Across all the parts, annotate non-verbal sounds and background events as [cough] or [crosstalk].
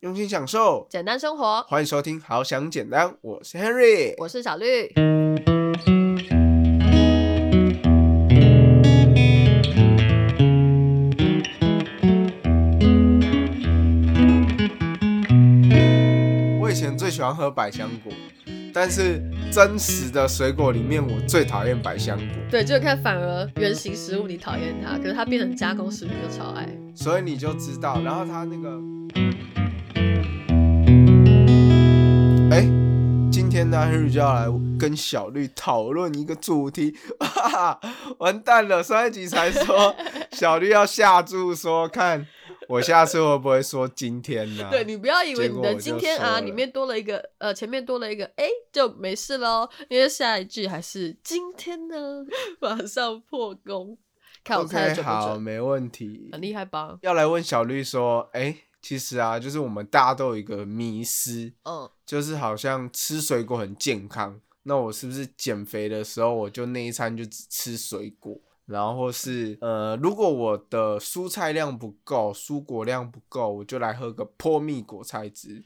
用心享受，简单生活。欢迎收听《好想简单》，我是 Henry，我是小绿。我以前最喜欢喝百香果，但是真实的水果里面，我最讨厌百香果。对，就看反而原型食物你讨厌它，可是它变成加工食品就超爱。所以你就知道，然后它那个，哎，今天呢，Henry 就要来跟小绿讨论一个主题，哈哈，完蛋了！上一集才说小绿要下注，说看我下次会不会说今天呢？[laughs] 对你不要以为你的今天啊里面多了一个呃前面多了一个哎就没事喽，因为下一句还是今天呢 [laughs] 马上破功，看我猜的准不好，没问题。很厉害吧？要来问小绿说，哎，其实啊，就是我们大家都有一个迷思，嗯，就是好像吃水果很健康，那我是不是减肥的时候我就那一餐就只吃水果？然后或是呃，如果我的蔬菜量不够，蔬果量不够，我就来喝个破蜜果菜汁。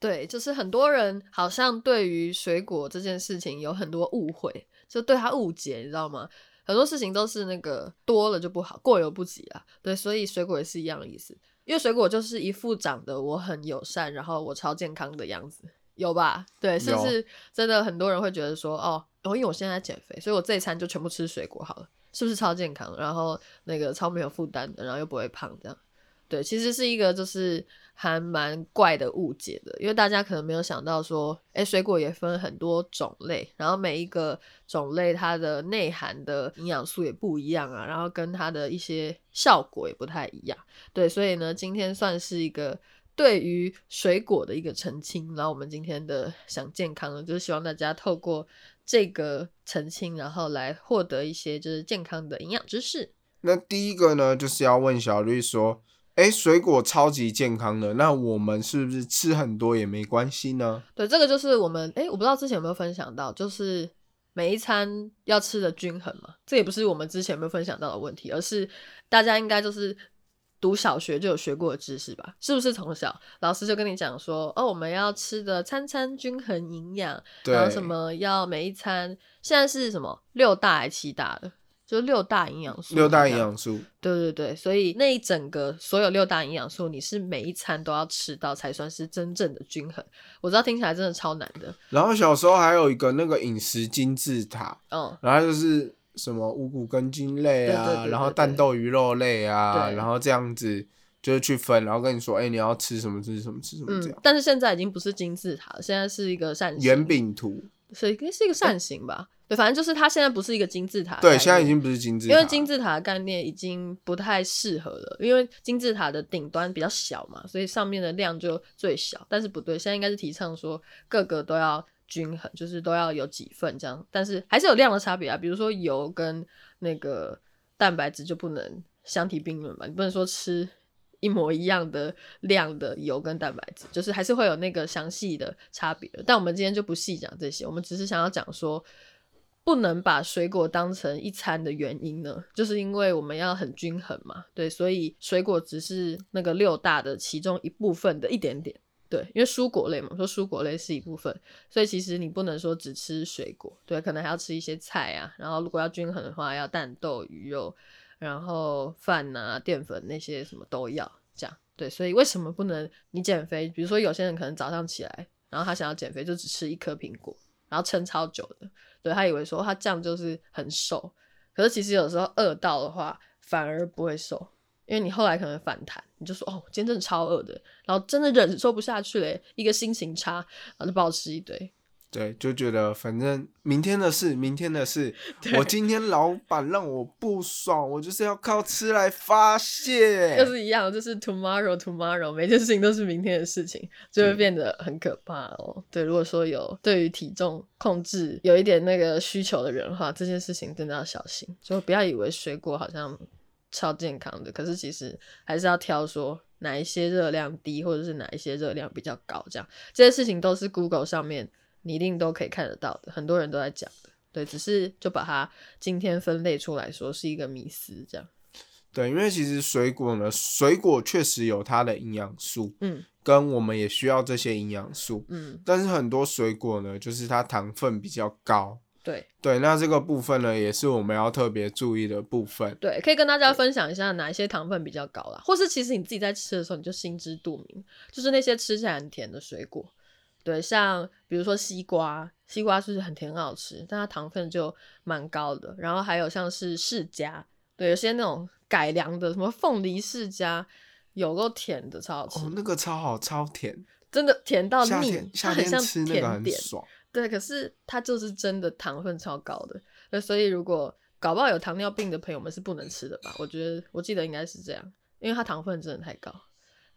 对，就是很多人好像对于水果这件事情有很多误会，就对他误解，你知道吗？很多事情都是那个多了就不好，过犹不及啊。对，所以水果也是一样的意思，因为水果就是一副长得我很友善，然后我超健康的样子，有吧？对，是不是真的很多人会觉得说，哦，哦，因为我现在在减肥，所以我这一餐就全部吃水果好了，是不是超健康？然后那个超没有负担的，然后又不会胖这样。对，其实是一个就是还蛮怪的误解的，因为大家可能没有想到说，哎，水果也分很多种类，然后每一个种类它的内含的营养素也不一样啊，然后跟它的一些效果也不太一样。对，所以呢，今天算是一个对于水果的一个澄清。然后我们今天的想健康呢，就是希望大家透过这个澄清，然后来获得一些就是健康的营养知识。那第一个呢，就是要问小绿说，哎，水果超级健康的，那我们是不是吃很多也没关系呢？对，这个就是我们哎，我不知道之前有没有分享到，就是每一餐要吃的均衡嘛。这也不是我们之前有没有分享到的问题，而是大家应该就是读小学就有学过的知识吧？是不是从小老师就跟你讲说，哦，我们要吃的餐餐均衡营养，然后什么要每一餐现在是什么六大还七大的？就六大营养素，六大营养素，对对对，所以那一整个所有六大营养素，你是每一餐都要吃到，才算是真正的均衡。我知道听起来真的超难的，然后小时候还有一个那个饮食金字塔，嗯，然后就是什么五谷根茎类啊，对对对对然后蛋豆鱼肉类啊，然后这样子就是去分，然后跟你说，哎、你要吃什么吃什么吃什么这样。，嗯但是现在已经不是金字塔了，现在是一个扇形，圆，饼图，所以应该是一个扇形吧？对，反正就是它现在不是一个金字塔对，现在已经不是金字塔，因为金字塔的概念已经不太适合了，因为金字塔的顶端比较小嘛，所以上面的量就最小。但是不对，现在应该是提倡说各个都要均衡，就是都要有几份这样，但是还是有量的差别啊。比如说油跟那个蛋白质就不能相提并论嘛，你不能说吃。一模一样的量的油跟蛋白质，就是还是会有那个详细的差别。但我们今天就不细讲这些，我们只是想要讲说，不能把水果当成一餐的原因呢，就是因为我们要很均衡嘛，对，所以水果只是那个六大的其中一部分的一点点，对，因为蔬果类嘛，说蔬果类是一部分，所以其实你不能说只吃水果，对，可能还要吃一些菜啊，然后如果要均衡的话，要蛋豆鱼肉，然后饭啊、淀粉那些什么都要，这样，对，所以为什么不能你减肥？比如说有些人可能早上起来，然后他想要减肥，就只吃一颗苹果，然后撑超久的。对他以为说他这样就是很瘦，可是其实有时候饿到的话反而不会瘦，因为你后来可能反弹，你就说哦，今天真的超饿的，然后真的忍受不下去嘞，一个心情差，然后就暴吃一堆。对，就觉得反正明天的事，明天的事，[laughs] 我今天老板让我不爽，我就是要靠吃来发泄。又是一样，就是 tomorrow tomorrow，每件事情都是明天的事情，就会变得很可怕哦。对，如果说有对于体重控制有一点那个需求的人的话，这件事情真的要小心，就不要以为水果好像超健康的，可是其实还是要挑说哪一些热量低，或者是哪一些热量比较高，这样这些事情都是 Google 上面你一定都可以看得到的，很多人都在讲的。对，只是就把它今天分类出来说是一个迷思，这样。对，因为其实水果呢，水果确实有它的营养素，嗯，跟我们也需要这些营养素。嗯，但是很多水果呢，就是它糖分比较高。对对，那这个部分呢，也是我们要特别注意的部分。对，可以跟大家分享一下哪一些糖分比较高啦，或是其实你自己在吃的时候你就心知肚明，就是那些吃起来很甜的水果，对，像比如说西瓜，西瓜是很甜很好吃，但它糖分就蛮高的。然后还有像是释迦，对，有些那种改良的什么凤梨释迦，有够甜的，超好吃，哦，那个超好，超甜，真的甜到腻夏天，它很像吃那个很甜点。爽。对，可是它就是真的糖分超高的，那所以如果搞不好有糖尿病的朋友们是不能吃的吧？我觉得我记得应该是这样，因为它糖分真的太高。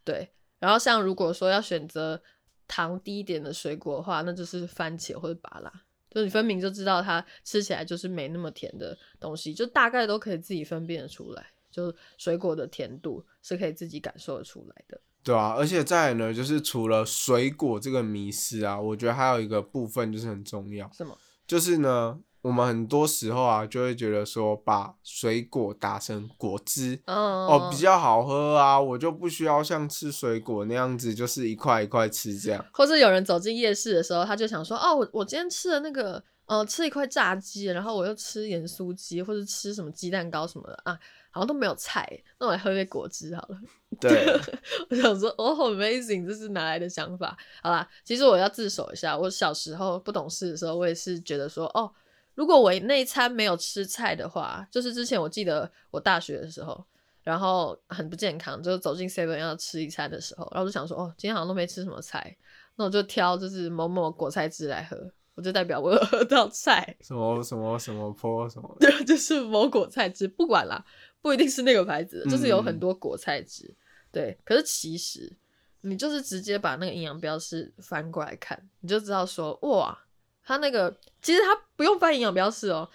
对，然后像如果说要选择糖低一点的水果的话，那就是番茄或者芭拉，就是你分明就知道它吃起来就是没那么甜的东西，就大概都可以自己分辨得出来，就水果的甜度是可以自己感受得出来的。对啊，而且再来呢，就是除了水果这个迷思啊，我觉得还有一个部分就是很重要，什么？就是呢，我们很多时候啊，就会觉得说，把水果打成果汁。哦哦，比较好喝啊，我就不需要像吃水果那样子，就是一块一块吃这样。或者有人走进夜市的时候，他就想说：“哦，我我今天吃了那个，呃，吃一块炸鸡，然后我又吃盐酥鸡，或者吃什么鸡蛋糕什么的啊，好像都没有菜，那我来喝杯果汁好了。”对，[laughs] 我想说，哦好，amazing，这是哪来的想法？好啦，其实我要自首一下，我小时候不懂事的时候，我也是觉得说，哦，如果我那一餐没有吃菜的话，就是之前我记得我大学的时候，然后很不健康，就走进 seven 要吃一餐的时候，然后就想说，哦，今天好像都没吃什么菜，那我就挑就是某某果菜汁来喝，我就代表我有喝到菜，什么什么什么坡什么，[laughs] 对，就是某果菜汁，不管啦，不一定是那个牌子，就是有很嗯多果菜汁。对，可是其实你就是直接把那个营养标示翻过来看，你就知道说，哇，它那个其实他不用翻营养标示哦，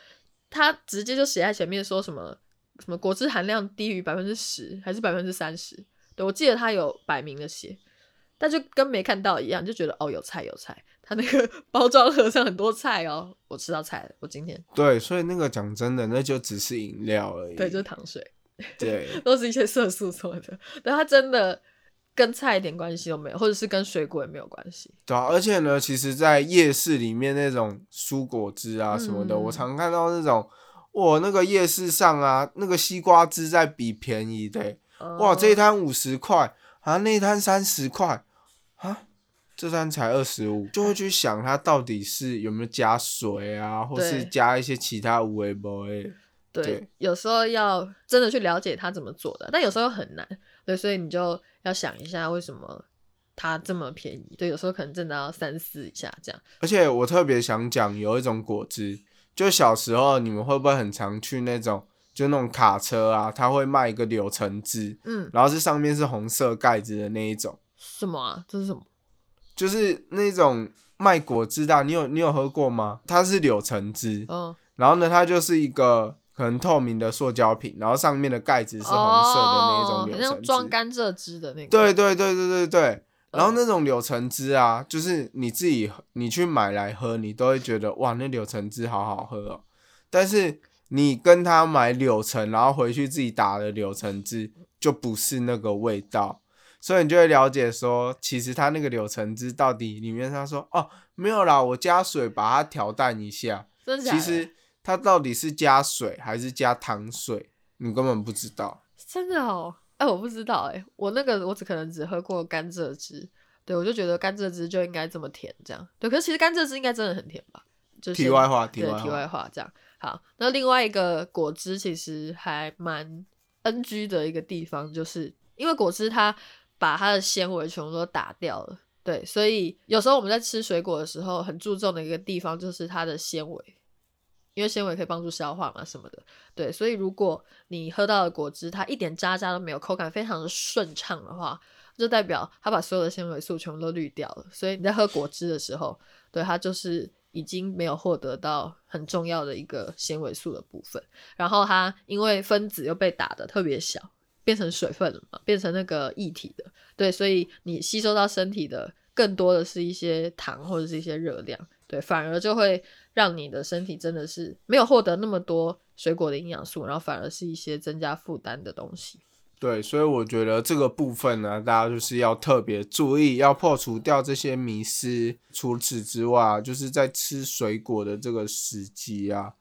他直接就写在前面说什么什么果汁含量低于百分之十还是百分之三十，对我记得他有摆明的写，但就跟没看到一样，就觉得哦有菜有菜，他那个 [laughs] 包装盒上很多菜哦，我吃到菜了，我今天对，所以那个讲真的，那就只是饮料而已。对就是糖水。对 [laughs] 都是一些色素做的，但他真的跟菜一点关系都没有，或者是跟水果也没有关系。对啊，而且呢，其实，在夜市里面那种蔬果汁啊什么的，嗯我常看到那种，哇，那个夜市上啊，那个西瓜汁在比便宜的欸、哇，这一哦摊五十块，啊，那一摊三十块，啊，这摊才二十五，就会去想它到底是有没有加水啊，或是加一些其他无为不为。对对，有时候要真的去了解它怎么做的，但有时候又很难。对，所以你就要想一下为什么它这么便宜。对，有时候可能真的要三思一下这样。而且我特别想讲，有一种果汁，就小时候你们会不会很常去那种，就那种卡车啊，它会卖一个柳橙汁，嗯，然后是上面是红色盖子的那一种，什么啊？这是什么？就是那种卖果汁的啊，你有你有喝过吗？它是柳橙汁，哦，然后呢，它就是一个很透明的塑胶瓶，然后上面的盖子是红色的那一种柳橙汁，装甘蔗汁的那个。对对对对对对。然后嗯那种柳橙汁啊，就是你自己你去买来喝，你都会觉得哇，那柳橙汁好好喝哦。但是你跟他买柳橙，然后回去自己打的柳橙汁，就不是那个味道。所以你就会了解说，其实它那个柳橙汁到底里面他说哦没有啦，我加水把它调淡一下。其实它到底是加水还是加糖水，你根本不知道。真的哦，哎、我不知道哎、我那个我只可能只喝过甘蔗汁，对我就觉得甘蔗汁就应该这么甜，这样对。可是其实甘蔗汁应该真的很甜吧？就是题外话，题外话，对题外话这样。好，那另外一个果汁其实还蛮 NG 的一个地方，就是因为果汁它把它的纤维全部都打掉了，对，所以有时候我们在吃水果的时候，很注重的一个地方就是它的纤维。因为纤维可以帮助消化嘛什么的，对，所以如果你喝到的果汁它一点渣渣都没有，口感非常的顺畅的话，就代表它把所有的纤维素全部都滤掉了。所以你在喝果汁的时候，对它就是已经没有获得到很重要的一个纤维素的部分。然后它因为分子又被打的特别小，变成水分了嘛，变成那个液体的，对，所以你吸收到身体的更多的是一些糖或者是一些热量，对，反而就会让你的身体真的是没有获得那么多水果的营养素，然后反而是一些增加负担的东西。对，所以我觉得这个部分呢，大家就是要特别注意，要破除掉这些迷思。除此之外，就是在吃水果的这个时机啊，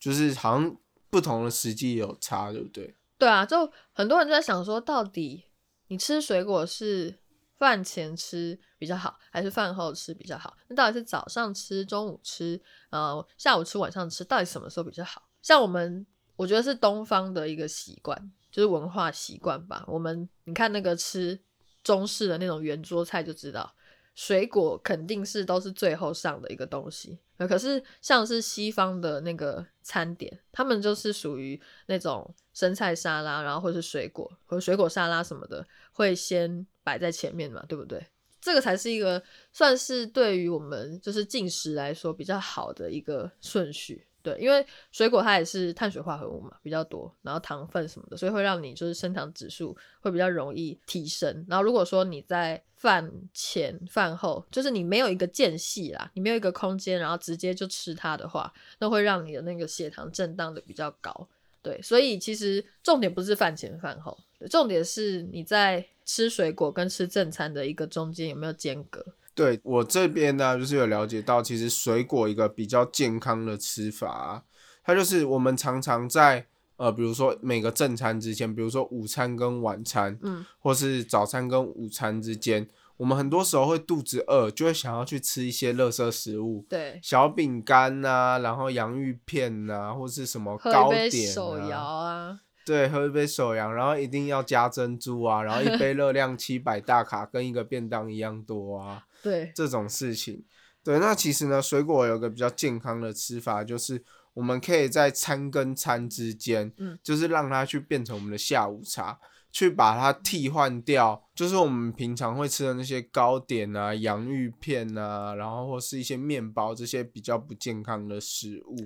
就是好像不同的时机有差，对不对？对啊，就很多人就在想说，到底你吃水果是饭前吃比较好，还是饭后吃比较好？那到底是早上吃、中午吃、呃下午吃、晚上吃，到底什么时候比较好？像我们，我觉得是东方的一个习惯。就是文化习惯吧。我们你看那个吃中式的那种圆桌菜，就知道水果肯定是都是最后上的一个东西。可是像是西方的那个餐点，他们就是属于那种生菜沙拉，然后或是水果和水果沙拉什么的，会先摆在前面嘛，对不对？这个才是一个算是对于我们就是进食来说比较好的一个顺序。对，因为水果它也是碳水化合物嘛，比较多，然后糖分什么的，所以会让你就是升糖指数会比较容易提升。然后如果说你在饭前饭后，就是你没有一个间隙啦，你没有一个空间，然后直接就吃它的话，那会让你的那个血糖震荡的比较高。对，所以其实重点不是饭前饭后，重点是你在吃水果跟吃正餐的一个中间有没有间隔。对我这边呢，就是有了解到，其实水果一个比较健康的吃法，它就是我们常常在呃，比如说每个正餐之前，比如说午餐跟晚餐，嗯，或是早餐跟午餐之间，我们很多时候会肚子饿，就会想要去吃一些垃圾食物，对，小饼干呐，然后洋芋片呐，或是什么糕点手摇啊。对，喝一杯手摇，然后一定要加珍珠啊，然后一杯热量七百大卡，跟一个便当一样多啊。对，这种事情，对，那其实呢，水果有个比较健康的吃法，就是我们可以在餐跟餐之间，嗯，就是让它去变成我们的下午茶，去把它替换掉，就是我们平常会吃的那些糕点啊、洋芋片啊，然后或是一些面包这些比较不健康的食物。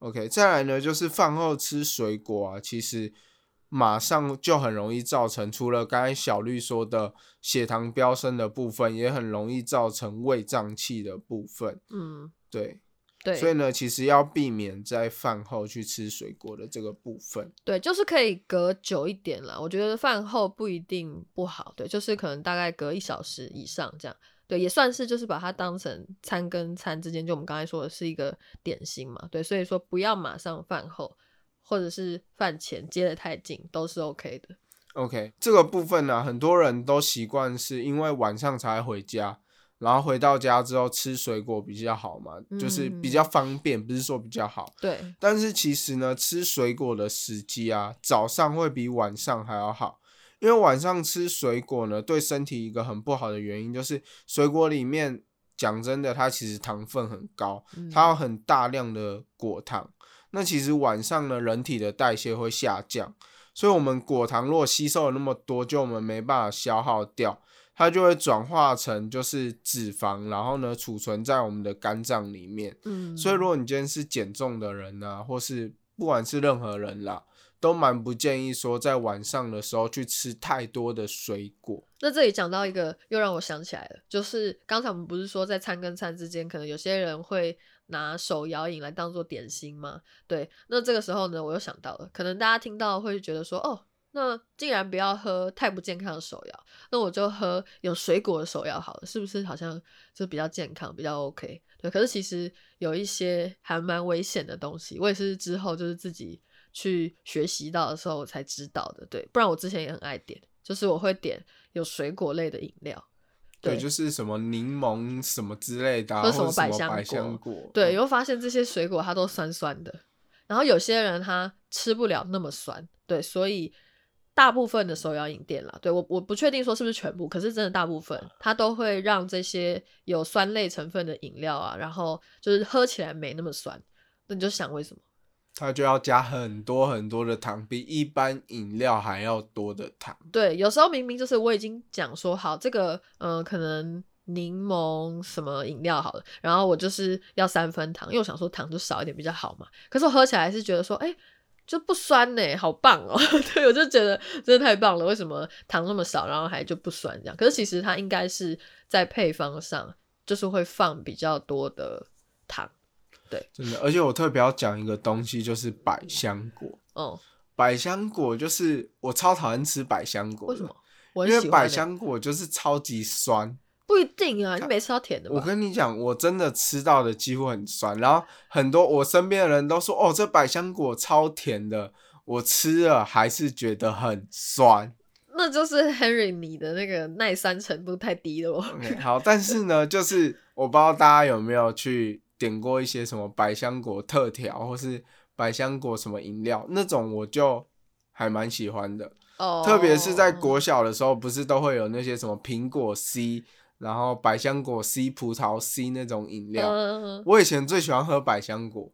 OK，再来呢，就是饭后吃水果啊，其实马上就很容易造成，除了刚才小绿说的血糖飙升的部分，也很容易造成胃胀气的部分。嗯，对，对，所以呢，其实要避免在饭后去吃水果的这个部分。对，就是可以隔久一点啦。我觉得饭后不一定不好，对，就是可能大概隔一小时以上这样。对，也算是就是把它当成餐跟餐之间，就我们刚才说的是一个点心嘛。对，所以说不要马上饭后或者是饭前接的太近，都是 OK 的。OK，这个部分呢，很多人都习惯是因为晚上才回家，然后回到家之后吃水果比较好嘛，就是比较方便，不是说比较好。对，但是其实呢，吃水果的时机啊，早上会比晚上还要好。因为晚上吃水果呢，对身体一个很不好的原因就是，水果里面讲真的，它其实糖分很高，它有很大量的果糖。那其实晚上呢，人体的代谢会下降，所以我们果糖如果吸收了那么多，就我们没办法消耗掉，它就会转化成就是脂肪，然后呢储存在我们的肝脏里面。嗯，所以如果你今天是减重的人啊，或是不管是任何人啦。都蛮不建议说在晚上的时候去吃太多的水果。那这里讲到一个，又让我想起来了，就是刚才我们不是说在餐跟餐之间，可能有些人会拿手摇饮来当做点心吗？对，那这个时候呢，我又想到了，可能大家听到会觉得说，哦，那竟然不要喝太不健康的手摇，那我就喝有水果的手摇好了，是不是好像就比较健康，比较 OK？对，可是其实有一些还蛮危险的东西，我也是之后就是自己。去学习到的时候我才知道的，对，不然我之前也很爱点，就是我会点有水果类的饮料，对，就是什么柠檬什么之类的，或者什么百香果，对，你会发现这些水果它都酸酸的，然后有些人他吃不了那么酸，对，所以大部分的手摇饮店啦，对我我不确定说是不是全部，可是真的大部分它都会让这些有酸类成分的饮料啊，然后就是喝起来没那么酸，那你就想为什么？它就要加很多很多的糖，比一般饮料还要多的糖。对，有时候明明就是我已经讲说好这个，嗯，可能柠檬什么饮料好了，然后我就是要三分糖，因为我想说糖就少一点比较好嘛。可是我喝起来是觉得说，哎，就不酸呢，好棒哦！[laughs] 对我就觉得真的太棒了，为什么糖那么少，然后还就不酸这样？可是其实它应该是在配方上就是会放比较多的糖。对，真的，而且我特别要讲一个东西，就是百香果。哦，百香果就是我超讨厌吃百香果，为什么？？我因为百香果就是超级酸。不一定啊，你没吃到甜的我？跟你讲，我真的吃到的几乎很酸，然后很多我身边的人都说，哦，这百香果超甜的，我吃了还是觉得很酸。那就是 Henry 你的那个耐酸程度太低了哦。好，但是呢，就是我不知道大家有没有去点过一些什么百香果特调，或是百香果什么饮料那种，我就还蛮喜欢的。哦，特别是在国小的时候，不是都会有那些什么苹果 C，然后百香果 C、葡萄 C 那种饮料。嗯，我以前最喜欢喝百香果，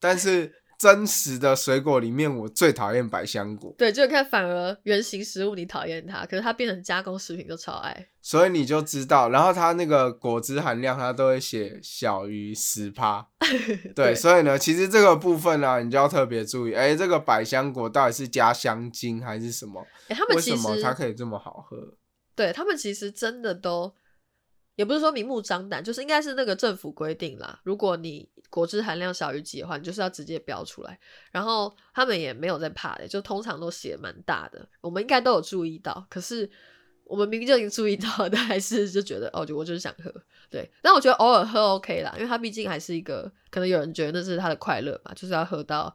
但是真实的水果里面，我最讨厌百香果。对，就看反而原型食物你讨厌它，可是它变成加工食品就超爱。所以你就知道，然后它那个果汁含量，它都会写小于十趴。[laughs] 对，对所以呢，其实这个部分呢、你就要特别注意，哎，这个百香果到底是加香精还是什么？哎、他们为什么它可以这么好喝？对他们其实真的都，也不是说明目张胆，就是应该是那个政府规定啦。如果你果汁含量小于几的话，你就是要直接标出来。然后他们也没有在怕的，就通常都写蛮大的，我们应该都有注意到。可是我们明明就已经注意到了，但 [laughs] 还是就觉得哦，就我就是想喝。对，但我觉得偶尔喝 OK 啦，因为它毕竟还是一个，可能有人觉得那是他的快乐吧，就是要喝到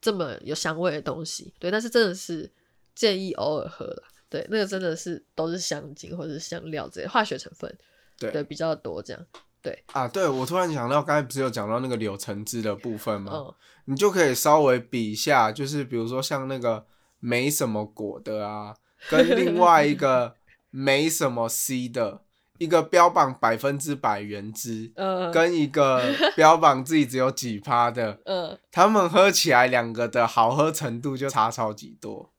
这么有香味的东西。对，但是真的是建议偶尔喝啦。对，那个真的是都是香精或者是香料这些化学成分，对对比较多这样。对啊，对，我突然想到，刚才不是有讲到那个柳橙汁的部分吗？嗯，你就可以稍微比一下，就是比如说像那个没什么果的啊，跟另外一个 [laughs] 没什么 C 的，一个标榜百分之百原汁，呃，跟一个标榜自己只有几趴的，[laughs] 呃，他们喝起来两个的好喝程度就差超级多，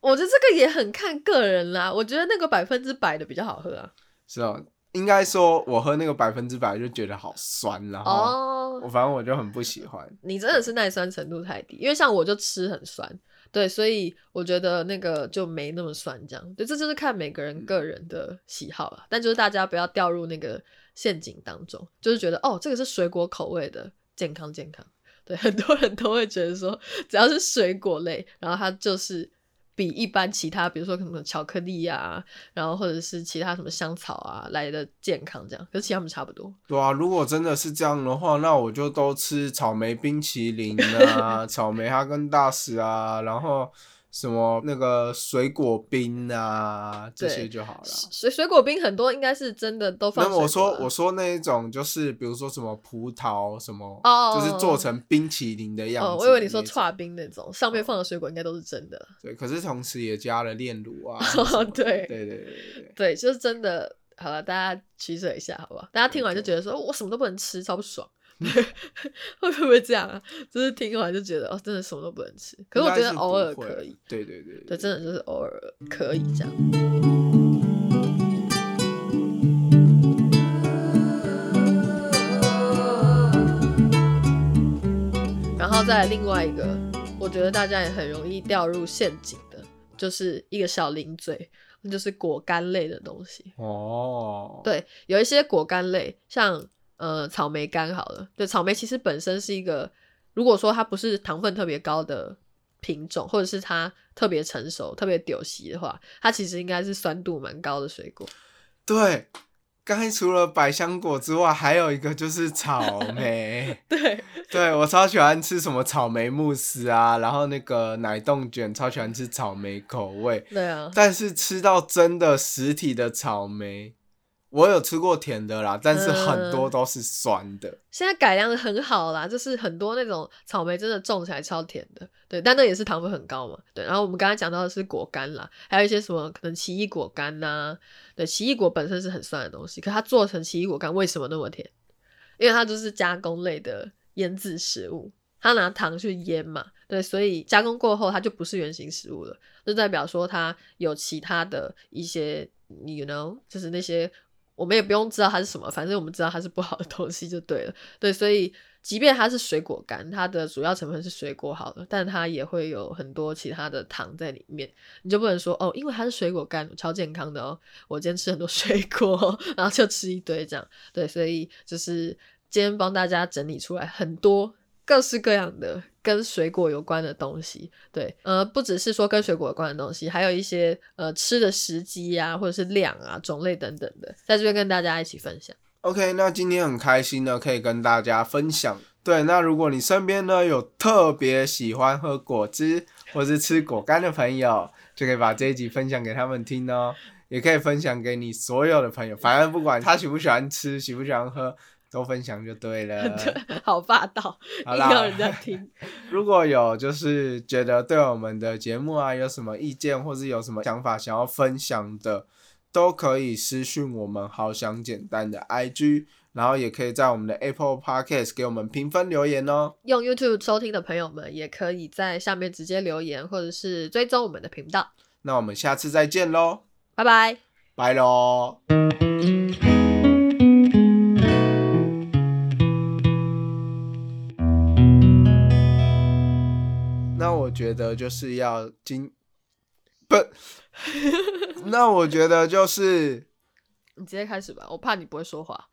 我觉得这个也很看个人啦。我觉得那个百分之百的比较好喝啊。是吧？应该说，我喝那个百分之百就觉得好酸，然后哦我，反正我就很不喜欢。你真的是耐酸程度太低，因为像我就吃很酸，对，所以我觉得那个就没那么酸，这样，对，这就是看每个人个人的喜好了。但就是大家不要掉入那个陷阱当中，就是觉得哦，这个是水果口味的，健康健康。对，很多人都会觉得说，只要是水果类，然后它就是比一般其他，比如说什么巧克力啊，然后或者是其他什么香草啊来的健康这样，可是其他们差不多。对啊，如果真的是这样的话，那我就都吃草莓冰淇淋啊，[laughs] 草莓哈根达斯啊，然后什么那个水果冰啊，这些就好了。水水果冰很多应该是真的都放那么我说我说那一种就是比如说什么葡萄什么，哦就是做成冰淇淋的样子。哦，我以为你说，串冰那种，上面放的水果应该都是真的。对，可是同时也加了炼乳啊。[laughs] 哦对对对对。对，就是真的。好了，大家取舍一下，好不好？大家听完就觉得说，我什么都不能吃，超不爽。[laughs] 会不会这样啊？就是听完就觉得，哦，真的什么都不能吃。可是我觉得偶尔可以，。对对对对，真的就是偶尔可以这样。然后再另外一个，我觉得大家也很容易掉入陷阱的，就是一个小零嘴，那就是果干类的东西。哦，对，有一些果干类，像呃草莓干好了，对，草莓其实本身是一个，如果说它不是糖分特别高的品种，或者是它特别成熟、特别丢席的话，它其实应该是酸度蛮高的水果。对，刚才除了百香果之外，还有一个就是草 [laughs] 莓。对，对我超喜欢吃什么草莓慕斯啊，然后那个奶冻卷，超喜欢吃草莓口味。对啊，但是吃到真的实体的草莓，我有吃过甜的啦，但是很多都是酸的。现在改良的很好啦，就是很多那种草莓真的种起来超甜的，对，但那也是糖分很高嘛，对。然后我们刚才讲到的是果干啦，还有一些什么可能奇异果干呐、对，奇异果本身是很酸的东西，可它做成奇异果干为什么那么甜？因为它就是加工类的腌制食物，它拿糖去腌嘛，对，所以加工过后它就不是原型食物了，就代表说它有其他的一些，you know，就是那些我们也不用知道它是什么，反正我们知道它是不好的东西就对了。对，所以即便它是水果干，它的主要成分是水果好了，但它也会有很多其他的糖在里面，你就不能说哦，因为它是水果干，超健康的哦，我今天吃很多水果，然后就吃一堆这样。对，所以就是今天帮大家整理出来很多各式各样的跟水果有关的东西。对，呃，不只是说跟水果有关的东西，还有一些呃吃的时机啊，或者是量啊、种类等等的，在这边跟大家一起分享。OK，那今天很开心呢，可以跟大家分享。对，那如果你身边呢有特别喜欢喝果汁或是吃果干的朋友，就可以把这一集分享给他们听哦。也可以分享给你所有的朋友，反正不管他喜不喜欢吃、喜不喜欢喝，都分享就对了。[laughs] 好霸道，好啦人家听。[laughs] 如果有就是觉得对我们的节目啊有什么意见，或是有什么想法想要分享的，都可以私讯我们“好想简单”的 IG，然后也可以在我们的 Apple Podcast 给我们评分留言哦。用 YouTube 收听的朋友们，也可以在下面直接留言，或者是追踪我们的频道。那我们下次再见喽，拜拜。拜喽。觉得就是要今不，[laughs] 那我觉得就是你直接开始吧，我怕你不会说话。